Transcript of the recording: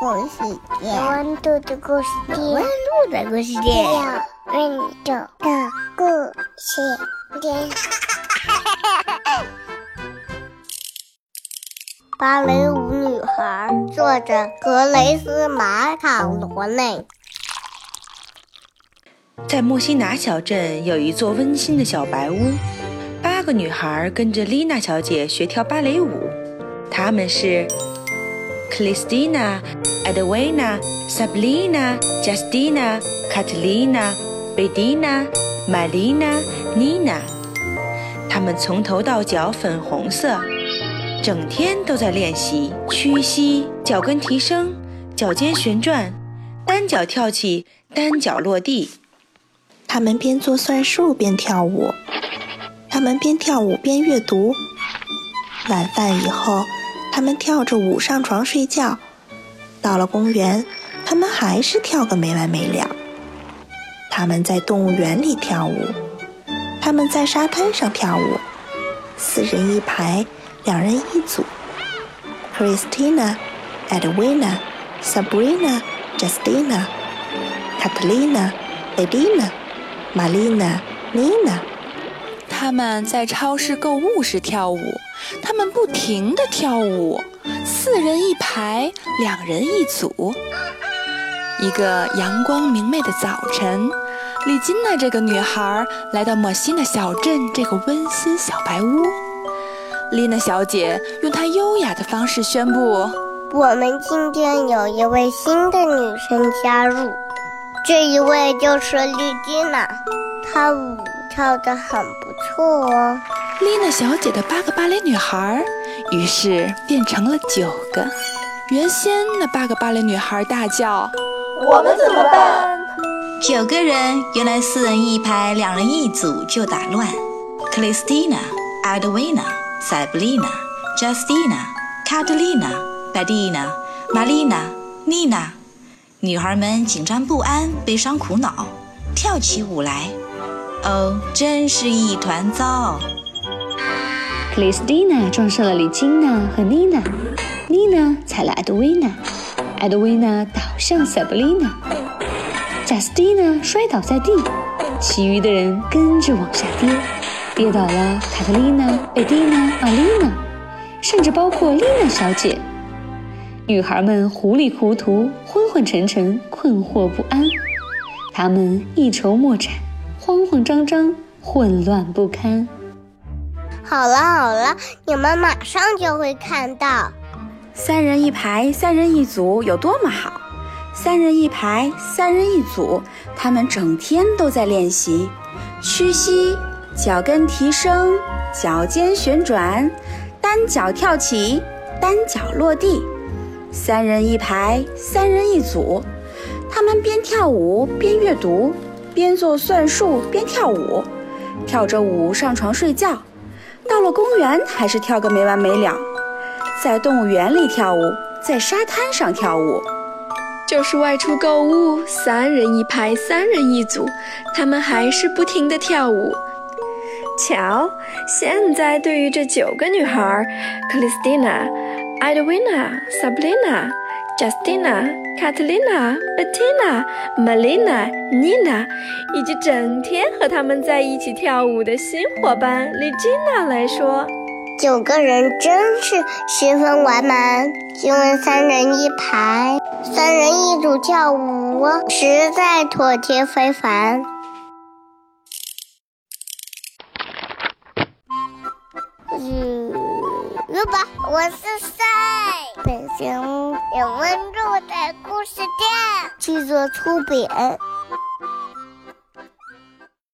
故事店，温度的故事店，温度的故事店，温度的故事店。芭蕾舞女孩，作者格雷斯·马卡罗内。在莫西拿小镇有一座温馨的小白屋，八个女孩跟着丽娜小姐学跳芭蕾舞。她们是 Christina、Edwina、Sabrina、Justina、Catalina、Bedina、Marina、Nina。他们从头到脚粉红色，整天都在练习屈膝、脚跟提升、脚尖旋转、单脚跳起、单脚落地。他们边做算术边跳舞，他们边跳舞边阅读。晚饭以后。他们跳着舞上床睡觉。到了公园，他们还是跳个没完没了。他们在动物园里跳舞，他们在沙滩上跳舞，四人一排，两人一组。Christina、Edwina、Sabrina、Justina、Catalina、Edina、Malina、Nina，，他们在超市购物时跳舞，他们不停地跳舞，四人一排，两人一组。一个阳光明媚的早晨，丽金娜这个女孩来到莫西娜小镇这个温馨小白屋。丽娜小姐用她优雅的方式宣布：“我们今天有一位新的女生加入。”这一位就是丽金娜，她舞跳得很不错哦。丽娜小姐的八个芭蕾女孩，于是变成了九个。原先那八个芭蕾女孩大叫：“我们怎么办？”九个人原来四人一排，两人一组就打乱。克里斯蒂娜、艾德维娜、塞布丽娜、贾斯蒂娜、卡特丽娜、贝蒂娜、玛丽娜、妮娜。女孩们紧张不安、悲伤苦恼，跳起舞来。哦，真是一团糟。克里斯蒂娜撞上了李金娜和妮娜，妮娜踩了艾德维娜，艾德维娜倒向塞布丽娜，贾斯蒂娜摔倒在地，其余的人跟着往下跌，跌倒了卡特琳娜、贝蒂娜、玛丽娜，甚至包括丽娜小姐。女孩们糊里糊涂、昏昏沉沉、困惑不安，她们一筹莫展、慌慌张张、混乱不堪。好了好了，你们马上就会看到，三人一排、三人一组有多么好！三人一排、三人一组，他们整天都在练习屈膝、脚跟提升、脚尖旋转、单脚跳起、单脚落地。三人一排，三人一组，他们边跳舞边阅读，边做算术边跳舞，跳着舞上床睡觉。到了公园还是跳个没完没了，在动物园里跳舞，在沙滩上跳舞，就是外出购物，三人一排，三人一组，他们还是不停地跳舞。瞧，现在对于这九个女孩，克里斯蒂娜。Edwina, Sabrina, Justina, Catalina, Bettina, Melina, Nina，以及整天和他们在一起跳舞的新伙伴 Ligina 来说，九个人真是十分完满。因为三人一排，三人一组跳舞，实在妥帖非凡。来吧，我是。本节目有温度的故事店制作出品。